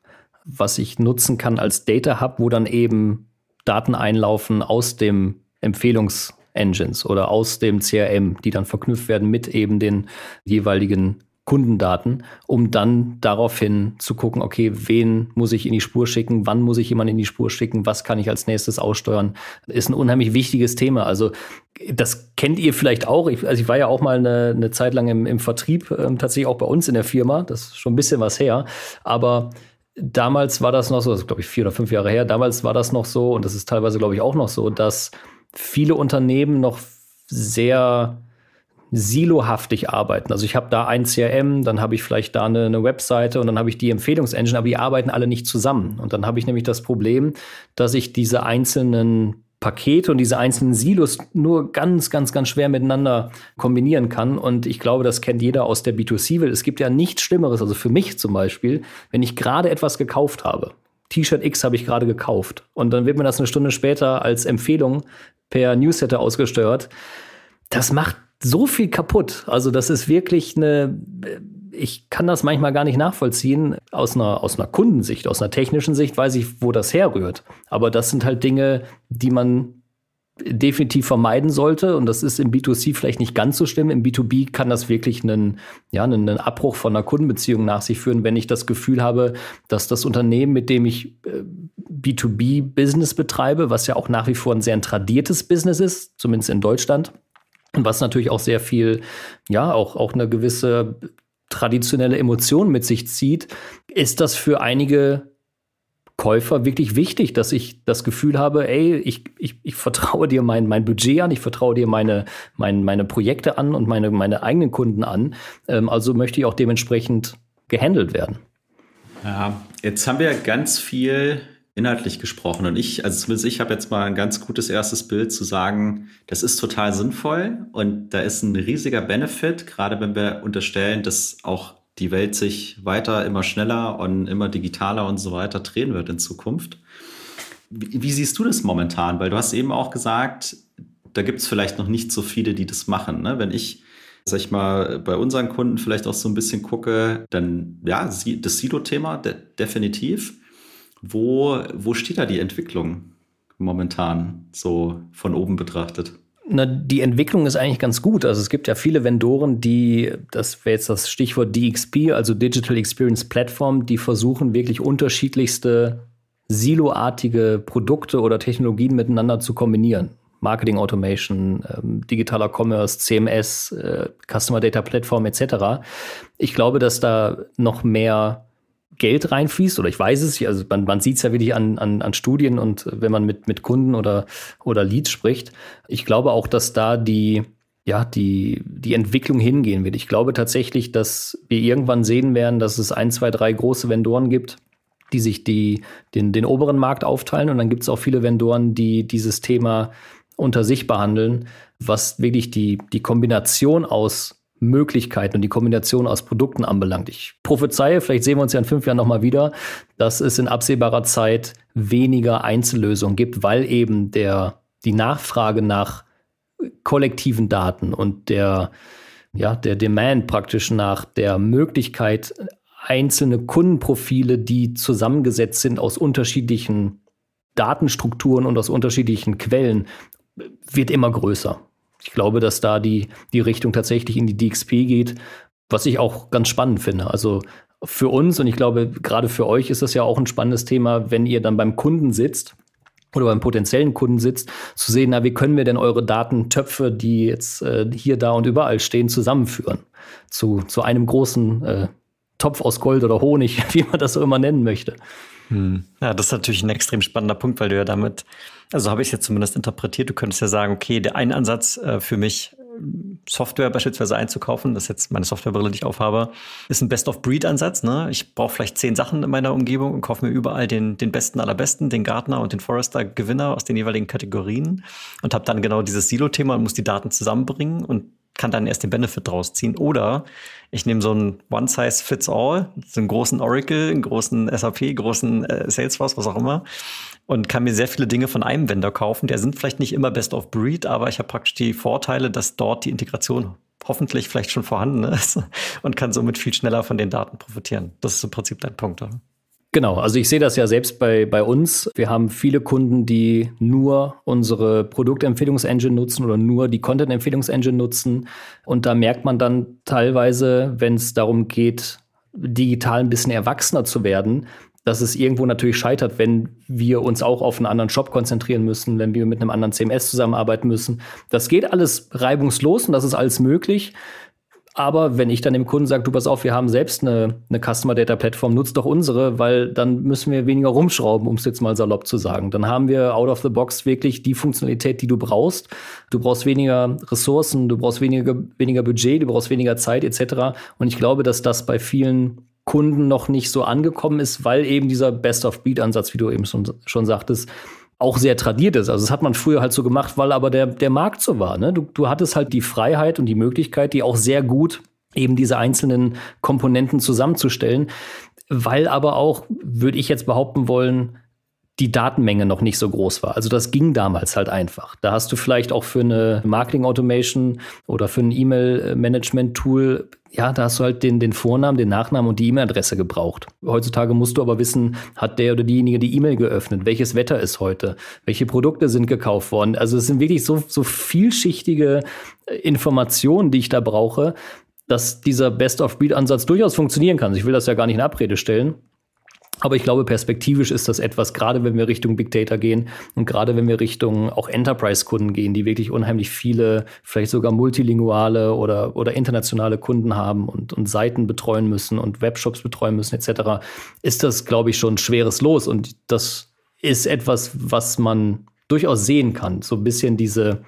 C: was ich nutzen kann als Data Hub, wo dann eben Daten einlaufen aus dem Empfehlungs- Engines oder aus dem CRM, die dann verknüpft werden mit eben den jeweiligen Kundendaten, um dann daraufhin zu gucken, okay, wen muss ich in die Spur schicken, wann muss ich jemanden in die Spur schicken, was kann ich als nächstes aussteuern, ist ein unheimlich wichtiges Thema. Also das kennt ihr vielleicht auch. Ich, also ich war ja auch mal eine, eine Zeit lang im, im Vertrieb, ähm, tatsächlich auch bei uns in der Firma. Das ist schon ein bisschen was her. Aber damals war das noch so, das ist glaube ich vier oder fünf Jahre her, damals war das noch so, und das ist teilweise glaube ich auch noch so, dass viele Unternehmen noch sehr silohaftig arbeiten. Also ich habe da ein CRM, dann habe ich vielleicht da eine, eine Webseite und dann habe ich die Empfehlungsengine, aber die arbeiten alle nicht zusammen. Und dann habe ich nämlich das Problem, dass ich diese einzelnen Pakete und diese einzelnen Silos nur ganz, ganz, ganz schwer miteinander kombinieren kann. Und ich glaube, das kennt jeder aus der B2C-Welt. Es gibt ja nichts Schlimmeres, also für mich zum Beispiel, wenn ich gerade etwas gekauft habe. T-Shirt X habe ich gerade gekauft. Und dann wird mir das eine Stunde später als Empfehlung per Newsletter ausgesteuert. Das macht so viel kaputt. Also das ist wirklich eine, ich kann das manchmal gar nicht nachvollziehen. Aus einer, aus einer Kundensicht, aus einer technischen Sicht weiß ich, wo das herrührt. Aber das sind halt Dinge, die man definitiv vermeiden sollte. Und das ist im B2C vielleicht nicht ganz so schlimm. Im B2B kann das wirklich einen, ja, einen Abbruch von einer Kundenbeziehung nach sich führen, wenn ich das Gefühl habe, dass das Unternehmen, mit dem ich äh, B2B-Business betreibe, was ja auch nach wie vor ein sehr tradiertes Business ist, zumindest in Deutschland, was natürlich auch sehr viel, ja, auch, auch eine gewisse traditionelle Emotion mit sich zieht, ist das für einige Käufer wirklich wichtig, dass ich das Gefühl habe, ey, ich, ich, ich vertraue dir mein, mein Budget an, ich vertraue dir meine, mein, meine Projekte an und meine, meine eigenen Kunden an. Ähm, also möchte ich auch dementsprechend gehandelt werden.
A: Ja, jetzt haben wir ganz viel inhaltlich gesprochen. Und ich, also zumindest ich habe jetzt mal ein ganz gutes erstes Bild zu sagen, das ist total sinnvoll und da ist ein riesiger Benefit, gerade wenn wir unterstellen, dass auch die Welt sich weiter immer schneller und immer digitaler und so weiter drehen wird in Zukunft. Wie, wie siehst du das momentan? Weil du hast eben auch gesagt, da gibt es vielleicht noch nicht so viele, die das machen. Ne? Wenn ich, sag ich mal, bei unseren Kunden vielleicht auch so ein bisschen gucke, dann ja, das Silo-Thema de definitiv. Wo, wo steht da die Entwicklung momentan so von oben betrachtet?
C: Na, die Entwicklung ist eigentlich ganz gut. Also es gibt ja viele Vendoren, die, das wäre jetzt das Stichwort DXP, also Digital Experience Platform, die versuchen wirklich unterschiedlichste siloartige Produkte oder Technologien miteinander zu kombinieren. Marketing Automation, ähm, digitaler Commerce, CMS, äh, Customer Data Platform etc. Ich glaube, dass da noch mehr Geld reinfließt, oder ich weiß es, also man, man sieht es ja wirklich an, an, an Studien und wenn man mit, mit Kunden oder, oder Leads spricht. Ich glaube auch, dass da die, ja, die, die Entwicklung hingehen wird. Ich glaube tatsächlich, dass wir irgendwann sehen werden, dass es ein, zwei, drei große Vendoren gibt, die sich die, den, den oberen Markt aufteilen. Und dann gibt es auch viele Vendoren, die dieses Thema unter sich behandeln, was wirklich die, die Kombination aus Möglichkeiten und die Kombination aus Produkten anbelangt. Ich prophezeie, vielleicht sehen wir uns ja in fünf Jahren nochmal wieder, dass es in absehbarer Zeit weniger Einzellösungen gibt, weil eben der, die Nachfrage nach kollektiven Daten und der, ja, der Demand praktisch nach der Möglichkeit, einzelne Kundenprofile, die zusammengesetzt sind aus unterschiedlichen Datenstrukturen und aus unterschiedlichen Quellen, wird immer größer ich glaube, dass da die, die Richtung tatsächlich in die DXP geht, was ich auch ganz spannend finde. Also für uns und ich glaube, gerade für euch ist das ja auch ein spannendes Thema, wenn ihr dann beim Kunden sitzt oder beim potenziellen Kunden sitzt, zu sehen, na, wie können wir denn eure Datentöpfe, die jetzt äh, hier, da und überall stehen, zusammenführen zu, zu einem großen äh, Topf aus Gold oder Honig, wie man das so immer nennen möchte.
B: Hm. Ja, das ist natürlich ein extrem spannender Punkt, weil du ja damit, also habe ich es jetzt zumindest interpretiert, du könntest ja sagen, okay, der ein Ansatz äh, für mich, Software beispielsweise einzukaufen, das ist jetzt meine Softwarebrille, die ich aufhabe, ist ein Best-of-Breed-Ansatz. Ne? Ich brauche vielleicht zehn Sachen in meiner Umgebung und kaufe mir überall den, den besten allerbesten, den Gartner und den Forrester-Gewinner aus den jeweiligen Kategorien und habe dann genau dieses Silo-Thema und muss die Daten zusammenbringen und kann dann erst den Benefit draus ziehen. Oder ich nehme so ein One-Size-Fits-All, so einen großen Oracle, einen großen SAP, großen äh, Salesforce, was auch immer, und kann mir sehr viele Dinge von einem Vendor kaufen. Der sind vielleicht nicht immer Best of Breed, aber ich habe praktisch die Vorteile, dass dort die Integration hoffentlich vielleicht schon vorhanden ist und kann somit viel schneller von den Daten profitieren. Das ist im Prinzip dein Punkt. Oder?
C: Genau, also ich sehe das ja selbst bei, bei uns. Wir haben viele Kunden, die nur unsere Produktempfehlungsengine nutzen oder nur die Content-Empfehlungsengine nutzen. Und da merkt man dann teilweise, wenn es darum geht, digital ein bisschen erwachsener zu werden, dass es irgendwo natürlich scheitert, wenn wir uns auch auf einen anderen Shop konzentrieren müssen, wenn wir mit einem anderen CMS zusammenarbeiten müssen. Das geht alles reibungslos und das ist alles möglich. Aber wenn ich dann dem Kunden sage, du pass auf, wir haben selbst eine, eine Customer Data Plattform, nutzt doch unsere, weil dann müssen wir weniger rumschrauben, um es jetzt mal salopp zu sagen. Dann haben wir out of the box wirklich die Funktionalität, die du brauchst. Du brauchst weniger Ressourcen, du brauchst weniger, weniger Budget, du brauchst weniger Zeit etc. Und ich glaube, dass das bei vielen Kunden noch nicht so angekommen ist, weil eben dieser Best of Breed Ansatz, wie du eben schon, schon sagtest, auch sehr tradiert ist. Also das hat man früher halt so gemacht, weil aber der, der Markt so war. Ne? Du, du hattest halt die Freiheit und die Möglichkeit, die auch sehr gut eben diese einzelnen Komponenten zusammenzustellen, weil aber auch, würde ich jetzt behaupten wollen, die Datenmenge noch nicht so groß war. Also das ging damals halt einfach. Da hast du vielleicht auch für eine Marketing Automation oder für ein E-Mail-Management-Tool, ja, da hast du halt den, den Vornamen, den Nachnamen und die E-Mail-Adresse gebraucht. Heutzutage musst du aber wissen, hat der oder diejenige die E-Mail geöffnet? Welches Wetter ist heute? Welche Produkte sind gekauft worden? Also es sind wirklich so, so vielschichtige Informationen, die ich da brauche, dass dieser Best-of-Breed-Ansatz durchaus funktionieren kann. Ich will das ja gar nicht in Abrede stellen. Aber ich glaube, perspektivisch ist das etwas, gerade wenn wir Richtung Big Data gehen und gerade wenn wir Richtung auch Enterprise-Kunden gehen, die wirklich unheimlich viele, vielleicht sogar multilinguale oder, oder internationale Kunden haben und, und Seiten betreuen müssen und Webshops betreuen müssen etc., ist das, glaube ich, schon schweres Los. Und das ist etwas, was man durchaus sehen kann. So ein bisschen diese,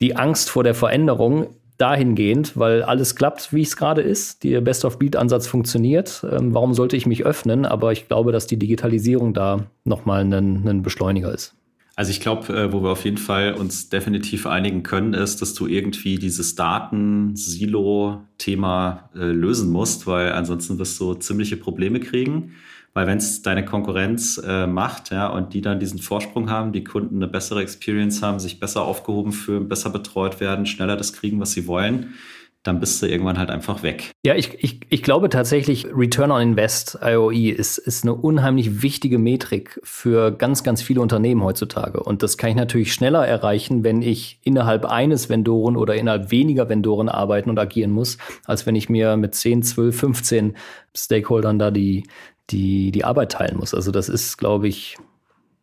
C: die Angst vor der Veränderung dahingehend, weil alles klappt, wie es gerade ist. Der Best-of-Beat-Ansatz funktioniert. Ähm, warum sollte ich mich öffnen? Aber ich glaube, dass die Digitalisierung da nochmal ein, Beschleuniger ist.
A: Also ich glaube, äh, wo wir auf jeden Fall uns definitiv einigen können, ist, dass du irgendwie dieses Daten-Silo-Thema äh, lösen musst, weil ansonsten wirst du ziemliche Probleme kriegen. Weil wenn es deine Konkurrenz äh, macht, ja, und die dann diesen Vorsprung haben, die Kunden eine bessere Experience haben, sich besser aufgehoben fühlen, besser betreut werden, schneller das kriegen, was sie wollen, dann bist du irgendwann halt einfach weg.
C: Ja, ich, ich, ich glaube tatsächlich, Return on Invest, IOE, ist, ist eine unheimlich wichtige Metrik für ganz, ganz viele Unternehmen heutzutage. Und das kann ich natürlich schneller erreichen, wenn ich innerhalb eines Vendoren oder innerhalb weniger Vendoren arbeiten und agieren muss, als wenn ich mir mit 10, 12, 15 Stakeholdern da die, die, die Arbeit teilen muss. Also das ist, glaube ich,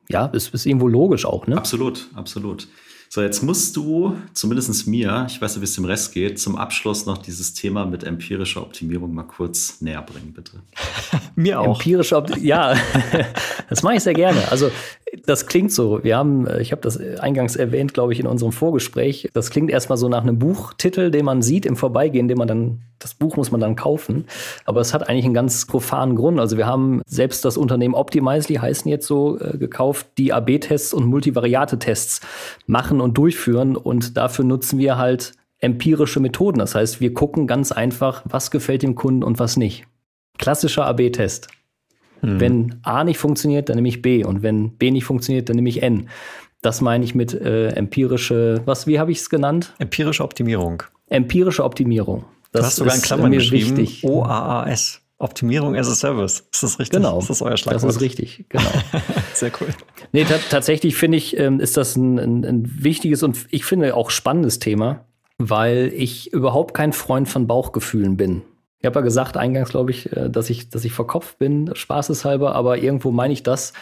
C: ja, ist, ist irgendwo logisch auch. Ne?
A: Absolut, absolut. So, jetzt musst du, zumindest mir, ich weiß nicht, wie es dem Rest geht, zum Abschluss noch dieses Thema mit empirischer Optimierung mal kurz näher bringen, bitte.
C: mir auch. Empirische Optimierung, ja, das mache ich sehr gerne. Also das klingt so. Wir haben, äh, ich habe das eingangs erwähnt, glaube ich, in unserem Vorgespräch. Das klingt erstmal so nach einem Buchtitel, den man sieht im Vorbeigehen, den man dann, das Buch muss man dann kaufen. Aber es hat eigentlich einen ganz profanen Grund. Also wir haben selbst das Unternehmen Optimizely heißen jetzt so äh, gekauft, die AB-Tests und Multivariate-Tests machen und durchführen. Und dafür nutzen wir halt empirische Methoden. Das heißt, wir gucken ganz einfach, was gefällt dem Kunden und was nicht. Klassischer AB-Test. Mhm. Wenn A nicht funktioniert, dann nehme ich B. Und wenn B nicht funktioniert, dann nehme ich N. Das meine ich mit äh, empirische, was, wie habe ich es genannt?
B: Empirische Optimierung.
C: Empirische Optimierung.
B: Das du hast sogar in Klammern mir geschrieben. Wichtig. OAAS. Optimierung as a Service. Ist das richtig?
C: Genau.
B: Ist
C: das euer Schlagwort? Das ist richtig, genau.
B: Sehr cool.
C: Nee, tatsächlich finde ich, ähm, ist das ein, ein, ein wichtiges und ich finde auch spannendes Thema, weil ich überhaupt kein Freund von Bauchgefühlen bin. Ich habe ja gesagt, eingangs glaube ich, äh, dass ich, dass ich verkopft bin, spaßeshalber, aber irgendwo meine ich das.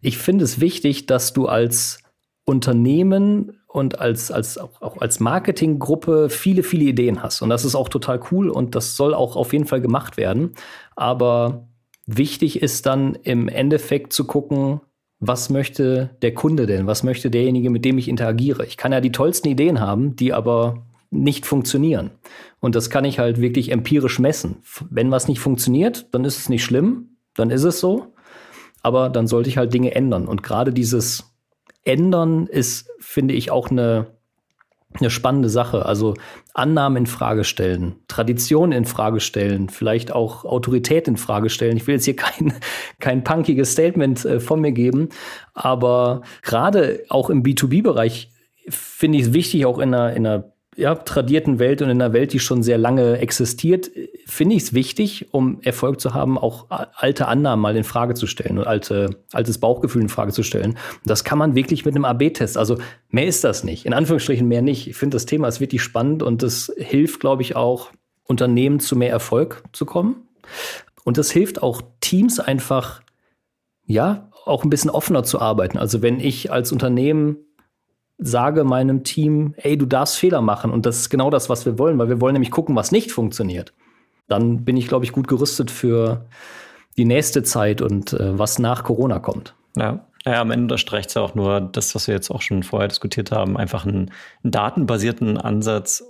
C: Ich finde es wichtig, dass du als Unternehmen und als, als, auch, auch als Marketinggruppe viele, viele Ideen hast. Und das ist auch total cool und das soll auch auf jeden Fall gemacht werden. Aber wichtig ist dann im Endeffekt zu gucken, was möchte der Kunde denn? Was möchte derjenige, mit dem ich interagiere? Ich kann ja die tollsten Ideen haben, die aber nicht funktionieren. Und das kann ich halt wirklich empirisch messen. Wenn was nicht funktioniert, dann ist es nicht schlimm, dann ist es so. Aber dann sollte ich halt Dinge ändern. Und gerade dieses Ändern ist, finde ich, auch eine, eine spannende Sache. Also Annahmen in Frage stellen, Tradition in Frage stellen, vielleicht auch Autorität in Frage stellen. Ich will jetzt hier kein, kein punkiges Statement äh, von mir geben, aber gerade auch im B2B-Bereich finde ich es wichtig, auch in einer, in einer ja, tradierten Welt und in einer Welt, die schon sehr lange existiert, finde ich es wichtig, um Erfolg zu haben, auch alte Annahmen mal in Frage zu stellen und alte, altes Bauchgefühl in Frage zu stellen. das kann man wirklich mit einem AB-Test. Also mehr ist das nicht. In Anführungsstrichen mehr nicht. Ich finde, das Thema ist wirklich spannend und das hilft, glaube ich, auch Unternehmen zu mehr Erfolg zu kommen. Und das hilft auch Teams einfach, ja, auch ein bisschen offener zu arbeiten. Also wenn ich als Unternehmen sage meinem Team, ey, du darfst Fehler machen und das ist genau das, was wir wollen, weil wir wollen nämlich gucken, was nicht funktioniert. Dann bin ich, glaube ich, gut gerüstet für die nächste Zeit und äh, was nach Corona kommt.
B: Ja. Ja, am Ende unterstreicht es ja auch nur das, was wir jetzt auch schon vorher diskutiert haben, einfach einen, einen datenbasierten Ansatz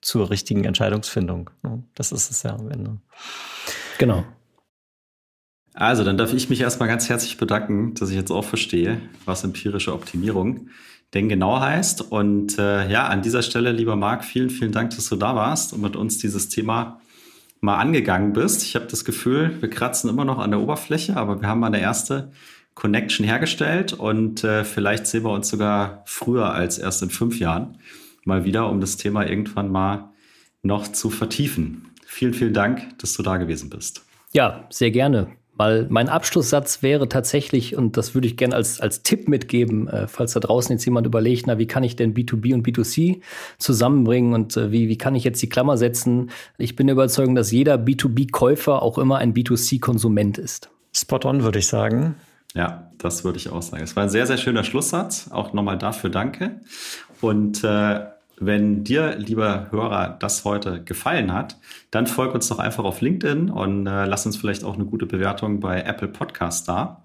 B: zur richtigen Entscheidungsfindung. Das ist es ja am Ende.
C: Genau.
A: Also, dann darf ich mich erstmal ganz herzlich bedanken, dass ich jetzt auch verstehe, was empirische Optimierung denn genau heißt. Und äh, ja, an dieser Stelle, lieber Marc, vielen, vielen Dank, dass du da warst und mit uns dieses Thema mal angegangen bist. Ich habe das Gefühl, wir kratzen immer noch an der Oberfläche, aber wir haben mal eine erste Connection hergestellt und äh, vielleicht sehen wir uns sogar früher als erst in fünf Jahren mal wieder, um das Thema irgendwann mal noch zu vertiefen. Vielen, vielen Dank, dass du da gewesen bist.
C: Ja, sehr gerne. Weil mein Abschlusssatz wäre tatsächlich, und das würde ich gerne als, als Tipp mitgeben, äh, falls da draußen jetzt jemand überlegt, na, wie kann ich denn B2B und B2C zusammenbringen und äh, wie, wie kann ich jetzt die Klammer setzen? Ich bin der Überzeugung, dass jeder B2B-Käufer auch immer ein B2C-Konsument ist.
B: Spot on, würde ich sagen.
A: Ja, das würde ich auch sagen. Es war ein sehr, sehr schöner Schlusssatz. Auch nochmal dafür danke. Und äh, wenn dir, lieber Hörer, das heute gefallen hat, dann folg uns doch einfach auf LinkedIn und äh, lass uns vielleicht auch eine gute Bewertung bei Apple Podcast da.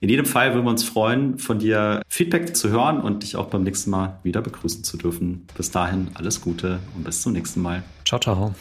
A: In jedem Fall würden wir uns freuen, von dir Feedback zu hören und dich auch beim nächsten Mal wieder begrüßen zu dürfen. Bis dahin alles Gute und bis zum nächsten Mal.
B: Ciao, ciao.